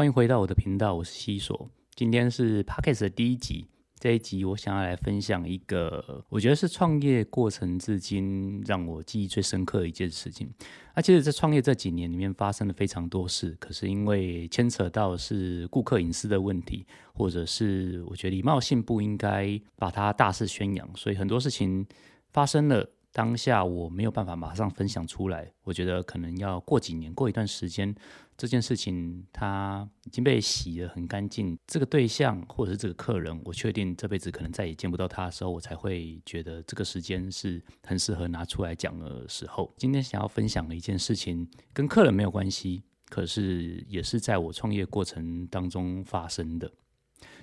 欢迎回到我的频道，我是西索。今天是 Pockets 的第一集，这一集我想要来分享一个，我觉得是创业过程至今让我记忆最深刻的一件事情。那其实，在创业这几年里面发生了非常多事，可是因为牵扯到是顾客隐私的问题，或者是我觉得礼貌性不应该把它大肆宣扬，所以很多事情发生了。当下我没有办法马上分享出来，我觉得可能要过几年，过一段时间，这件事情它已经被洗得很干净。这个对象或者是这个客人，我确定这辈子可能再也见不到他的时候，我才会觉得这个时间是很适合拿出来讲的时候。今天想要分享的一件事情，跟客人没有关系，可是也是在我创业过程当中发生的。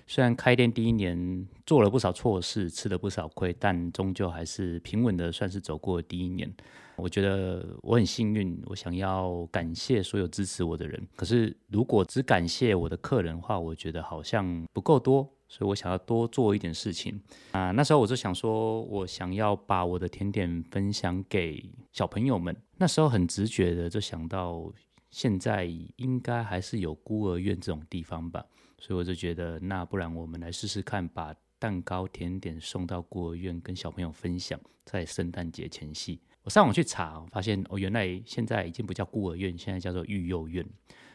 虽然开店第一年做了不少错事，吃了不少亏，但终究还是平稳的，算是走过第一年。我觉得我很幸运，我想要感谢所有支持我的人。可是如果只感谢我的客人的话，我觉得好像不够多，所以我想要多做一点事情啊。那时候我就想说，我想要把我的甜点分享给小朋友们。那时候很直觉的就想到，现在应该还是有孤儿院这种地方吧。所以我就觉得，那不然我们来试试看，把蛋糕、甜点送到孤儿院，跟小朋友分享，在圣诞节前夕。我上网去查，发现哦，原来现在已经不叫孤儿院，现在叫做育幼院。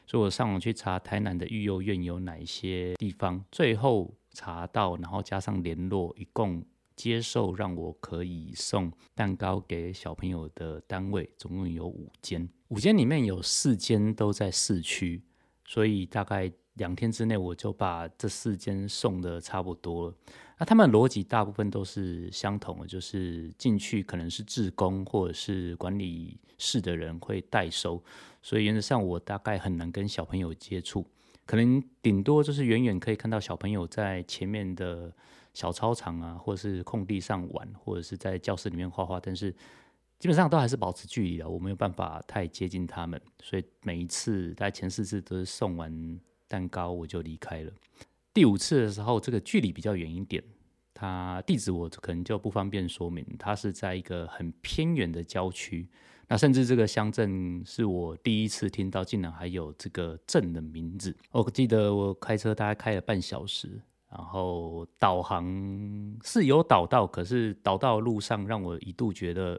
所以我上网去查台南的育幼院有哪一些地方，最后查到，然后加上联络，一共接受让我可以送蛋糕给小朋友的单位，总共有五间，五间里面有四间都在市区，所以大概。两天之内，我就把这四间送的差不多了。那他们逻辑大部分都是相同的，就是进去可能是志工或者是管理室的人会代收，所以原则上我大概很难跟小朋友接触，可能顶多就是远远可以看到小朋友在前面的小操场啊，或者是空地上玩，或者是在教室里面画画，但是基本上都还是保持距离的，我没有办法太接近他们，所以每一次在前四次都是送完。蛋糕我就离开了。第五次的时候，这个距离比较远一点，它地址我可能就不方便说明。它是在一个很偏远的郊区，那甚至这个乡镇是我第一次听到，竟然还有这个镇的名字。我记得我开车大概开了半小时，然后导航是有导到，可是导到路上让我一度觉得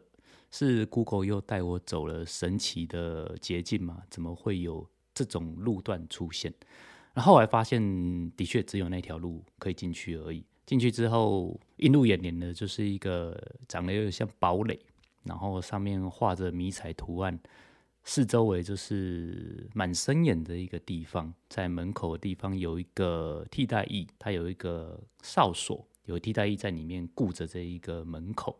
是 Google 又带我走了神奇的捷径吗？怎么会有？这种路段出现，然后来发现的确只有那条路可以进去而已。进去之后，映入眼帘的就是一个长得有点像堡垒，然后上面画着迷彩图案，四周围就是蛮森严的一个地方。在门口的地方有一个替代役，它有一个哨所，有替代役在里面顾着这一个门口，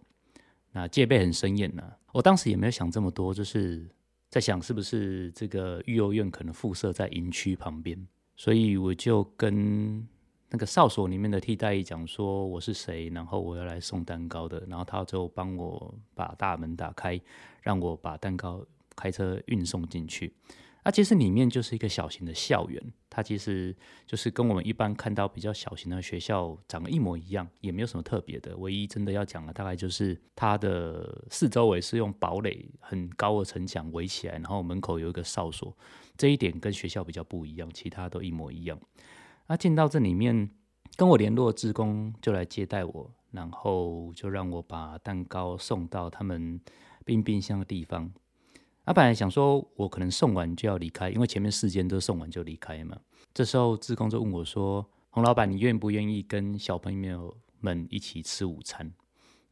那戒备很森严呢。我当时也没有想这么多，就是。在想是不是这个育幼院可能附设在营区旁边，所以我就跟那个哨所里面的替代役讲说我是谁，然后我要来送蛋糕的，然后他就帮我把大门打开，让我把蛋糕开车运送进去。那其实里面就是一个小型的校园，它其实就是跟我们一般看到比较小型的学校长得一模一样，也没有什么特别的。唯一真的要讲的，大概就是它的四周围是用堡垒很高的城墙围起来，然后门口有一个哨所，这一点跟学校比较不一样，其他都一模一样。那进到这里面，跟我联络职工就来接待我，然后就让我把蛋糕送到他们冰冰箱的地方。他本来想说，我可能送完就要离开，因为前面四间都送完就离开嘛。这时候志工就问我说：“洪老板，你愿不愿意跟小朋友们一起吃午餐？”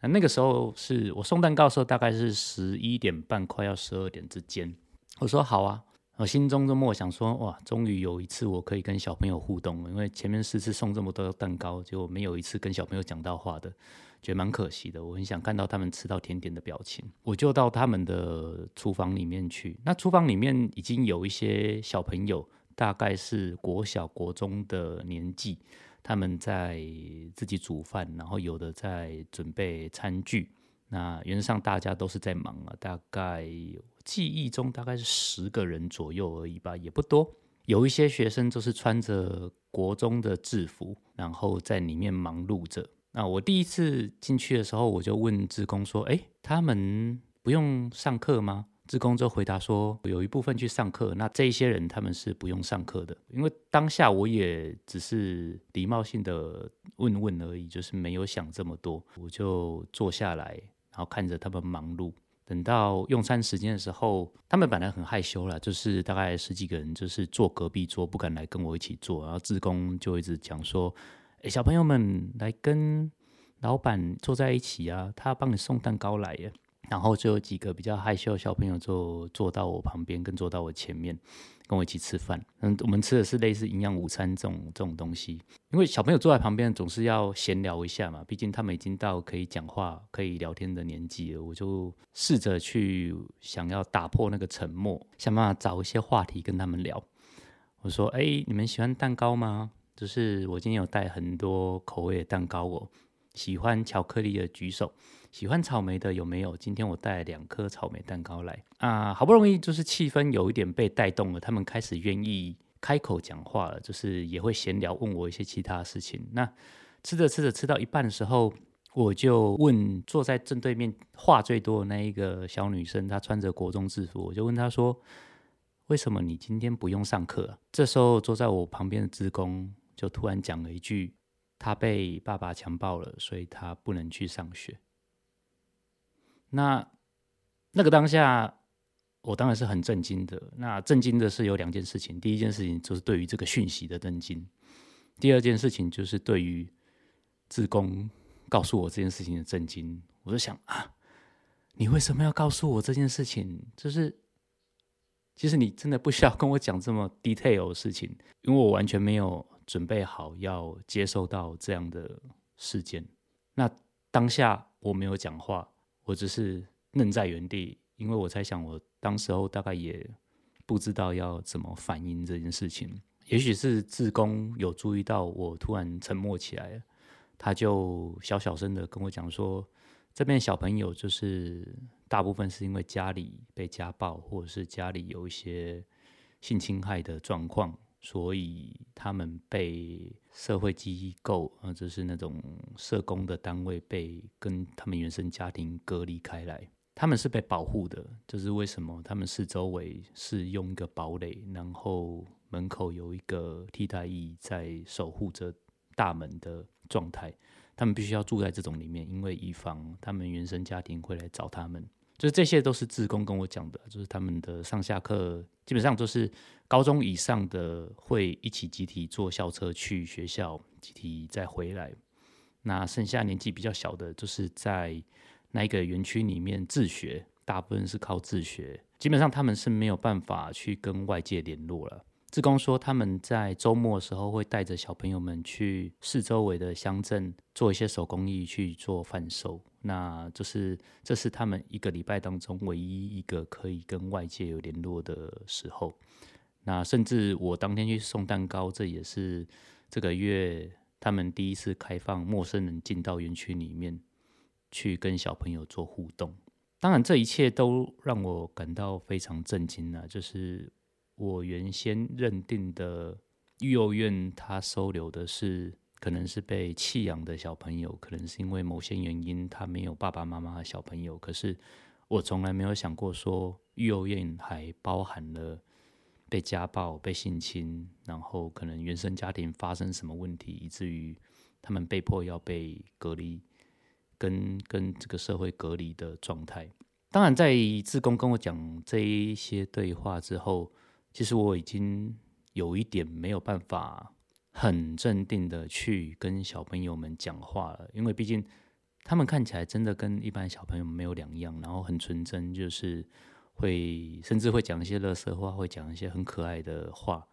那那个时候是我送蛋糕的时候，大概是十一点半，快要十二点之间。我说：“好啊。”我心中就默想说：“哇，终于有一次我可以跟小朋友互动了，因为前面四次送这么多蛋糕，结果没有一次跟小朋友讲到话的。”觉得蛮可惜的，我很想看到他们吃到甜点的表情。我就到他们的厨房里面去，那厨房里面已经有一些小朋友，大概是国小、国中的年纪，他们在自己煮饭，然后有的在准备餐具。那原则上大家都是在忙啊，大概记忆中大概是十个人左右而已吧，也不多。有一些学生就是穿着国中的制服，然后在里面忙碌着。那我第一次进去的时候，我就问职工说：“哎，他们不用上课吗？志工就回答说，有一部分去上课，那这些人他们是不用上课的，因为当下我也只是礼貌性的问问而已，就是没有想这么多，我就坐下来，然后看着他们忙碌。等到用餐时间的时候，他们本来很害羞了，就是大概十几个人，就是坐隔壁桌，不敢来跟我一起坐。然后志工就一直讲说：“哎，小朋友们来跟老板坐在一起啊，他帮你送蛋糕来耶。”然后就有几个比较害羞的小朋友就坐到我旁边，跟坐到我前面，跟我一起吃饭。嗯，我们吃的是类似营养午餐这种这种东西。因为小朋友坐在旁边总是要闲聊一下嘛，毕竟他们已经到可以讲话、可以聊天的年纪了。我就试着去想要打破那个沉默，想办法找一些话题跟他们聊。我说：“哎，你们喜欢蛋糕吗？就是我今天有带很多口味的蛋糕哦。喜欢巧克力的举手。”喜欢草莓的有没有？今天我带了两颗草莓蛋糕来啊，好不容易就是气氛有一点被带动了，他们开始愿意开口讲话了，就是也会闲聊，问我一些其他事情。那吃着吃着吃到一半的时候，我就问坐在正对面话最多的那一个小女生，她穿着国中制服，我就问她说：“为什么你今天不用上课？”这时候坐在我旁边的职工就突然讲了一句：“他被爸爸强暴了，所以他不能去上学。”那那个当下，我当然是很震惊的。那震惊的是有两件事情，第一件事情就是对于这个讯息的震惊，第二件事情就是对于自宫告诉我这件事情的震惊。我就想啊，你为什么要告诉我这件事情？就是其实你真的不需要跟我讲这么 detail 的事情，因为我完全没有准备好要接受到这样的事件。那当下我没有讲话。我只是愣在原地，因为我在想，我当时候大概也不知道要怎么反应这件事情。也许是志工有注意到我突然沉默起来，他就小小声的跟我讲说：“这边小朋友就是大部分是因为家里被家暴，或者是家里有一些性侵害的状况。”所以他们被社会机构，呃，就是那种社工的单位，被跟他们原生家庭隔离开来。他们是被保护的，就是为什么他们四周围是用一个堡垒，然后门口有一个替代役在守护着大门的状态。他们必须要住在这种里面，因为以防他们原生家庭会来找他们。就是这些都是志工跟我讲的，就是他们的上下课基本上都是高中以上的会一起集体坐校车去学校，集体再回来。那剩下年纪比较小的，就是在那一个园区里面自学，大部分是靠自学，基本上他们是没有办法去跟外界联络了。志工说，他们在周末的时候会带着小朋友们去市周围的乡镇做一些手工艺去做贩售。那这是这是他们一个礼拜当中唯一一个可以跟外界有联络的时候。那甚至我当天去送蛋糕，这也是这个月他们第一次开放陌生人进到园区里面去跟小朋友做互动。当然，这一切都让我感到非常震惊啊！就是。我原先认定的育幼院，他收留的是可能是被弃养的小朋友，可能是因为某些原因他没有爸爸妈妈的小朋友。可是我从来没有想过说育幼院还包含了被家暴、被性侵，然后可能原生家庭发生什么问题，以至于他们被迫要被隔离，跟跟这个社会隔离的状态。当然，在志工跟我讲这一些对话之后。其实我已经有一点没有办法很镇定的去跟小朋友们讲话了，因为毕竟他们看起来真的跟一般小朋友没有两样，然后很纯真，就是会甚至会讲一些乐色话，会讲一些很可爱的话。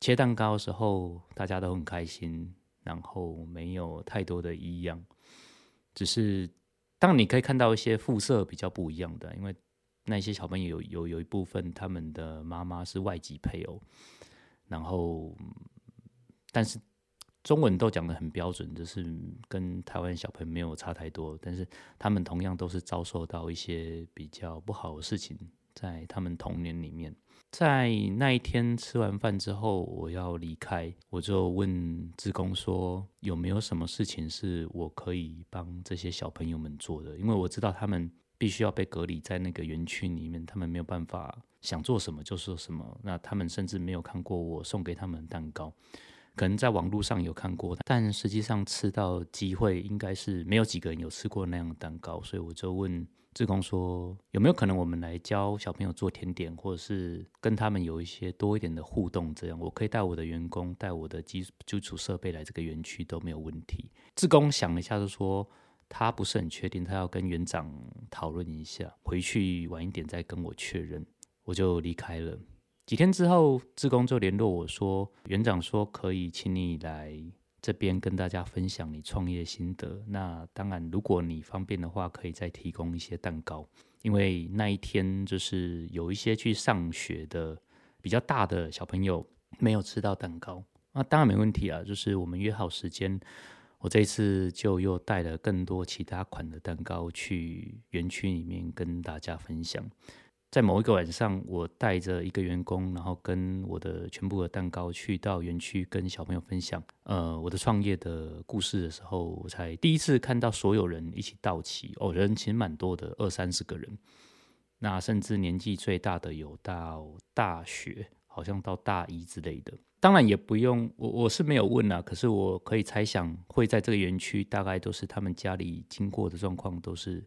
切蛋糕的时候大家都很开心，然后没有太多的异样，只是当你可以看到一些肤色比较不一样的，因为。那些小朋友有有有一部分，他们的妈妈是外籍配偶，然后但是中文都讲的很标准，就是跟台湾小朋友没有差太多，但是他们同样都是遭受到一些比较不好的事情，在他们童年里面。在那一天吃完饭之后，我要离开，我就问志工说有没有什么事情是我可以帮这些小朋友们做的，因为我知道他们。必须要被隔离在那个园区里面，他们没有办法想做什么就说什么。那他们甚至没有看过我送给他们的蛋糕，可能在网络上有看过，但实际上吃到机会应该是没有几个人有吃过那样的蛋糕。所以我就问志工说，有没有可能我们来教小朋友做甜点，或者是跟他们有一些多一点的互动？这样我可以带我的员工，带我的基基础设备来这个园区都没有问题。志工想了一下，就说。他不是很确定，他要跟园长讨论一下，回去晚一点再跟我确认，我就离开了。几天之后，志工就联络我说，园长说可以请你来这边跟大家分享你创业心得。那当然，如果你方便的话，可以再提供一些蛋糕，因为那一天就是有一些去上学的比较大的小朋友没有吃到蛋糕。那当然没问题啊，就是我们约好时间。我这次就又带了更多其他款的蛋糕去园区里面跟大家分享。在某一个晚上，我带着一个员工，然后跟我的全部的蛋糕去到园区跟小朋友分享，呃，我的创业的故事的时候，我才第一次看到所有人一起到齐。哦，人其实蛮多的，二三十个人。那甚至年纪最大的有到大学，好像到大一之类的。当然也不用，我我是没有问啊，可是我可以猜想，会在这个园区，大概都是他们家里经过的状况都是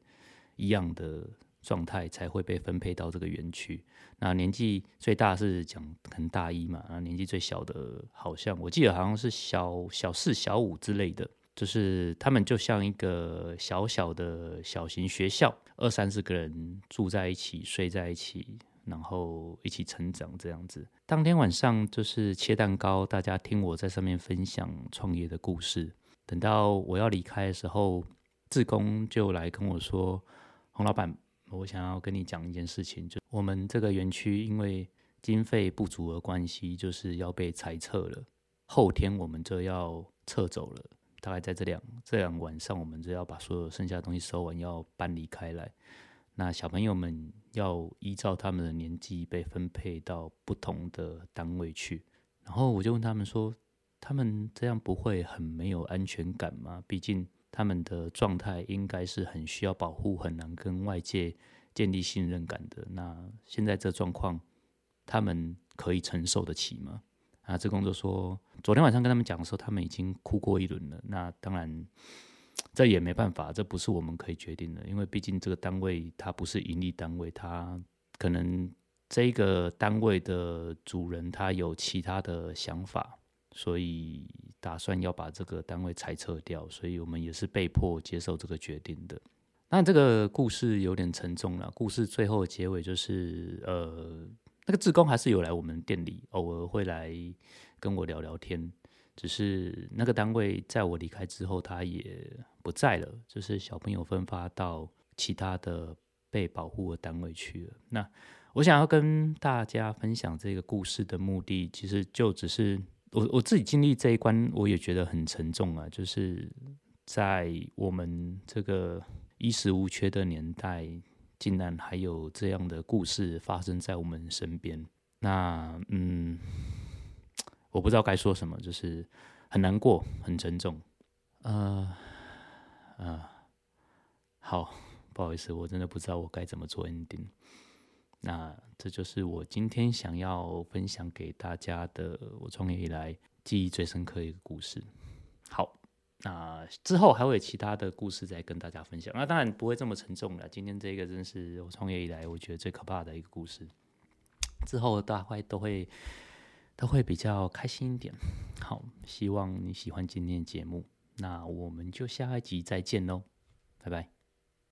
一样的状态，才会被分配到这个园区。那年纪最大是讲可能大一嘛，那年纪最小的，好像我记得好像是小小四、小五之类的，就是他们就像一个小小的小型学校，二三十个人住在一起，睡在一起。然后一起成长这样子。当天晚上就是切蛋糕，大家听我在上面分享创业的故事。等到我要离开的时候，志工就来跟我说：“洪老板，我想要跟你讲一件事情，就我们这个园区因为经费不足的关系，就是要被裁撤了。后天我们就要撤走了，大概在这两这两晚上，我们就要把所有剩下的东西收完，要搬离开来。”那小朋友们要依照他们的年纪被分配到不同的单位去，然后我就问他们说：“他们这样不会很没有安全感吗？毕竟他们的状态应该是很需要保护，很难跟外界建立信任感的。那现在这状况，他们可以承受得起吗？”啊，这工作说，昨天晚上跟他们讲的时候，他们已经哭过一轮了。那当然。这也没办法，这不是我们可以决定的，因为毕竟这个单位它不是盈利单位，它可能这个单位的主人他有其他的想法，所以打算要把这个单位裁撤掉，所以我们也是被迫接受这个决定的。那这个故事有点沉重了，故事最后结尾就是，呃，那个志工还是有来我们店里，偶尔会来跟我聊聊天。只是那个单位在我离开之后，他也不在了，就是小朋友分发到其他的被保护的单位去了。那我想要跟大家分享这个故事的目的，其实就只是我我自己经历这一关，我也觉得很沉重啊。就是在我们这个衣食无缺的年代，竟然还有这样的故事发生在我们身边。那嗯。我不知道该说什么，就是很难过，很沉重。呃，呃，好，不好意思，我真的不知道我该怎么做 ending。那这就是我今天想要分享给大家的，我创业以来记忆最深刻一个故事。好，那之后还会有其他的故事再跟大家分享。那当然不会这么沉重了。今天这个真是我创业以来我觉得最可怕的一个故事。之后大概都会。都会比较开心一点。好，希望你喜欢今天的节目，那我们就下一集再见喽，拜拜。